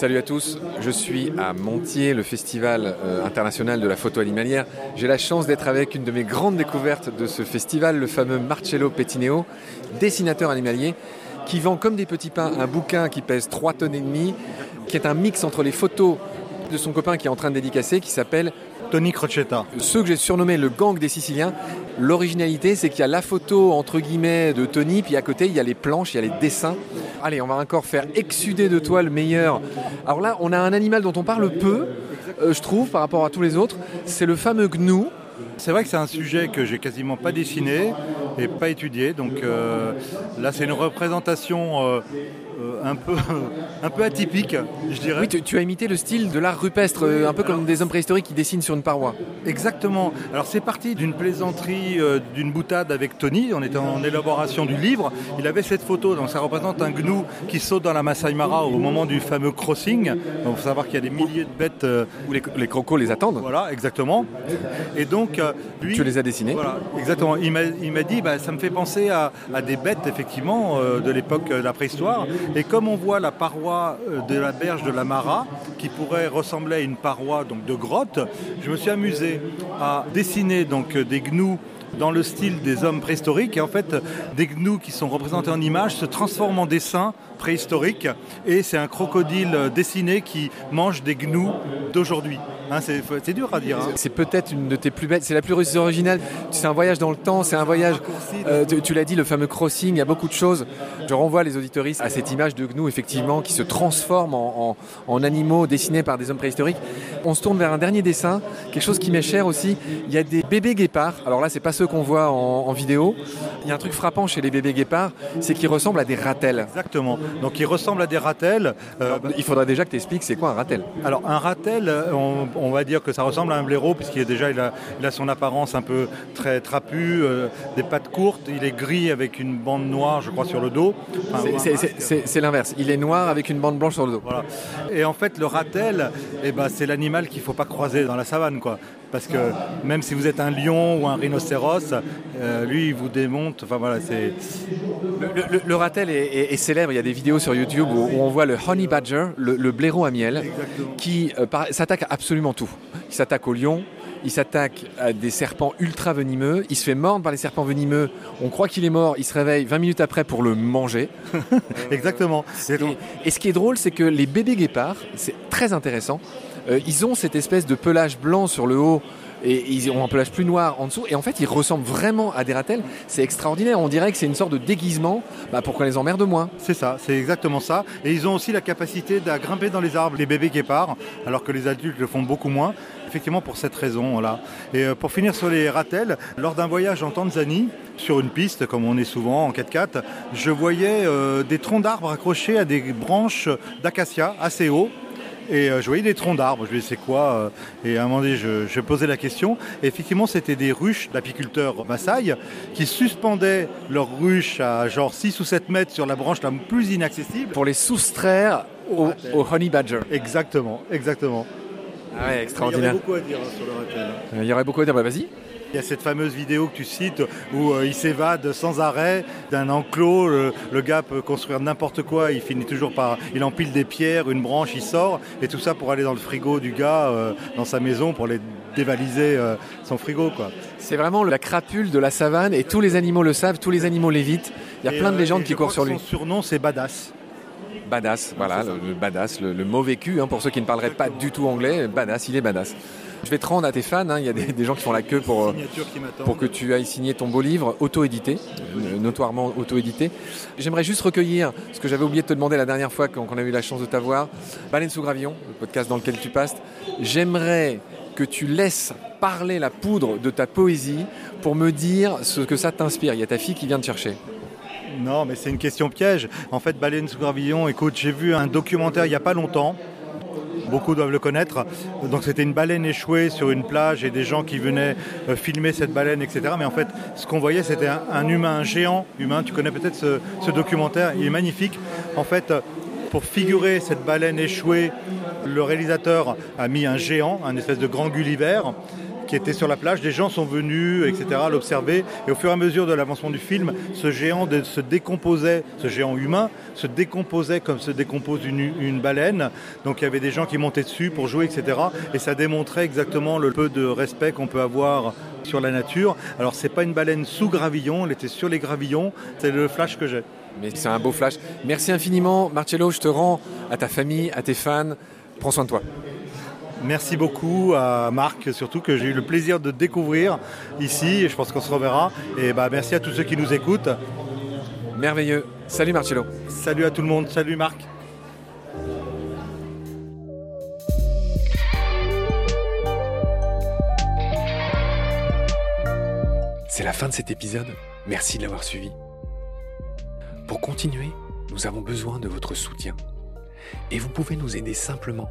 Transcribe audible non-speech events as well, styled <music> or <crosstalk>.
Salut à tous, je suis à Montier, le festival euh, international de la photo animalière. J'ai la chance d'être avec une de mes grandes découvertes de ce festival, le fameux Marcello Pettineo, dessinateur animalier, qui vend comme des petits pains un bouquin qui pèse 3 tonnes et demie, qui est un mix entre les photos de son copain qui est en train de dédicacer, qui s'appelle Tony Crocetta. Ceux que j'ai surnommé le gang des Siciliens, l'originalité c'est qu'il y a la photo entre guillemets de Tony, puis à côté il y a les planches, il y a les dessins. Allez, on va encore faire exsuder de toi le meilleur. Alors là, on a un animal dont on parle peu, euh, je trouve, par rapport à tous les autres. C'est le fameux gnou. C'est vrai que c'est un sujet que j'ai quasiment pas dessiné et pas étudié. Donc euh, là, c'est une représentation euh, euh, un, peu, <laughs> un peu atypique, je dirais. Oui, tu, tu as imité le style de l'art rupestre, euh, un peu comme des hommes préhistoriques qui dessinent sur une paroi. Exactement. Alors c'est parti d'une plaisanterie, euh, d'une boutade avec Tony. On était en élaboration du livre. Il avait cette photo. Donc ça représente un gnou qui saute dans la Masai Mara au moment du fameux crossing. Il faut savoir qu'il y a des milliers de bêtes. euh, Où les, les crocos les attendent. Voilà, exactement. Et donc, euh, lui. Tu les as dessinés. Voilà, exactement. Il m'a il m'a dit, bah, ça me fait penser à, des bêtes, effectivement, euh, de l'époque de la préhistoire. Et comme on voit la paroi euh, de la berge de la Mara, qui pourrait ressembler à une paroi donc, de grotte, je me suis amusé à dessiner donc, euh, des gnous dans le style des hommes préhistoriques. Et en fait, des gnous qui sont représentés en images se transforment en dessins préhistoriques. Et c'est un crocodile euh, dessiné qui mange des gnous d'aujourd'hui. Hein, c'est dur à dire. hein. C'est peut-être une de tes plus belles, c'est la plus originale. C'est un voyage dans le temps, c'est un voyage. euh, tu tu l'as dit, le fameux crossing, il y a beaucoup de choses. Je renvoie les auditoristes à cette image de gnou, effectivement, qui se transforme en, en- en animaux dessinés par des hommes préhistoriques. On se tourne vers un dernier dessin, quelque chose qui m'est cher aussi. Il y a des bébés guépards. Alors là, c'est pas ceux qu'on voit en, en vidéo. Il y a un truc frappant chez les bébés guépards, c'est qu'ils ressemblent à des ratels. Exactement. Donc ils ressemblent à des ratels. Euh, Il faudra déjà que tu expliques c'est quoi un ratel. alors un ratel, euh, on, on va dire que ça ressemble à un blaireau puisqu'il est déjà il a, il a son apparence un peu très trapue, euh, des pattes courtes. Il est gris avec une bande noire, je crois, sur le dos. Enfin, c'est l'inverse. Il est noir avec une bande blanche sur le dos. Voilà. Et en fait, le ratel, eh ben, c'est l'animal qu'il ne faut pas croiser dans la savane. Quoi. Parce que même si vous êtes un lion ou un rhinocéros, euh, lui, il vous démonte. Enfin, voilà, c'est... Le, le- le ratel est, est- est célèbre. Il y a des vidéos sur YouTube où, où on voit le honey badger, le, le blaireau à miel, qui euh, s'attaque à absolument tout. Il s'attaque aux lions, il s'attaque à des serpents ultra venimeux, il se fait mordre par les serpents venimeux. On croit qu'il est mort, il se réveille 20 minutes après pour le manger. <laughs> Exactement. Et ce qui est drôle, c'est que les bébés guépards, c'est très intéressant, ils ont cette espèce de pelage blanc sur le haut et ils ont un pelage plus noir en dessous. Et en fait, ils ressemblent vraiment à des ratels. C'est extraordinaire. On dirait que c'est une sorte de déguisement bah, pour qu'on les emmerde moins. C'est ça, c'est exactement ça. Et ils ont aussi la capacité de grimper dans les arbres, les bébés guépards, alors que les adultes le font beaucoup moins. Effectivement, pour cette raison, là. Et euh, pour finir sur les ratels, lors d'un voyage en Tanzanie, sur une piste, comme on est souvent en 4x4, je voyais euh, des troncs d'arbres accrochés à des branches d'acacia assez hauts. Et euh, je voyais des troncs d'arbres, je me disais c'est quoi euh, Et à un moment donné, je, je posais la question. Et effectivement, c'était des ruches d'apiculteurs Maasai qui suspendaient leurs ruches à genre 6 ou 7 mètres sur la branche la plus inaccessible. Pour les soustraire au, au honey badger. Exactement, exactement. Ah ouais, Il y extraordinaire. aurait beaucoup à dire hein, sur le ratel. Il y aurait beaucoup à dire. Bah, vas-y. Il y a cette fameuse vidéo que tu cites où euh, il s'évade sans arrêt d'un enclos. Le, le gars peut construire n'importe quoi. Il finit toujours par. Il empile des pierres, une branche, il sort. Et tout ça pour aller dans le frigo du gars, euh, dans sa maison, pour aller dévaliser euh, son frigo. Quoi. C'est vraiment la crapule de la savane et tous les animaux le savent, tous les animaux l'évitent. Il y a Et, plein de légendes qui courent sur lui. Son surnom, c'est Badass. Badass, voilà, le, le badass, le, le mauvais cul, hein, pour ceux qui ne parleraient pas du tout anglais, badass, il est badass. Je vais te rendre à tes fans, hein, il y a des, des gens qui font la queue pour, euh, pour que tu ailles signer ton beau livre, auto-édité, euh, notoirement auto-édité. J'aimerais juste recueillir ce que j'avais oublié de te demander la dernière fois quand on a eu la chance de t'avoir, Baleine sous gravillon, le podcast dans lequel tu passes. J'aimerais que tu laisses parler la poudre de ta poésie pour me dire ce que ça t'inspire. Il y a ta fille qui vient te chercher. Non, mais c'est une question piège. En fait, Baleine sous gravillon, écoute, j'ai vu un documentaire il n'y a pas longtemps. Beaucoup doivent le connaître. Donc c'était une baleine échouée sur une plage et des gens qui venaient euh, filmer cette baleine, etc. Mais en fait, ce qu'on voyait, c'était un, humain, un géant humain. Tu connais peut-être ce, documentaire, il est magnifique. En fait, pour figurer cette baleine échouée, le réalisateur a mis un géant, un espèce de grand Gulliver, qui était sur la plage. Des gens sont venus, etc., l'observer. Et au fur et à mesure de l'avancement du film, ce géant se décomposait, ce géant humain se décomposait comme se décompose une, baleine. Donc il y avait des gens qui montaient dessus pour jouer, etc. Et ça démontrait exactement le peu de respect qu'on peut avoir sur la nature. Alors c'est pas une baleine sous gravillon, elle était sur les gravillons. C'est le flash que j'ai. Mais c'est un beau flash. Merci infiniment, Marcello. Je te rends à ta famille, à tes fans. Prends soin de toi. Merci beaucoup à Marc, surtout que j'ai eu le plaisir de découvrir ici. Et je pense qu'on se reverra. Et bah, merci à tous ceux qui nous écoutent. Merveilleux. Salut Marcello. Salut à tout le monde. Salut Marc. C'est la fin de cet épisode. Merci de l'avoir suivi. Pour continuer, nous avons besoin de votre soutien. Et vous pouvez nous aider simplement,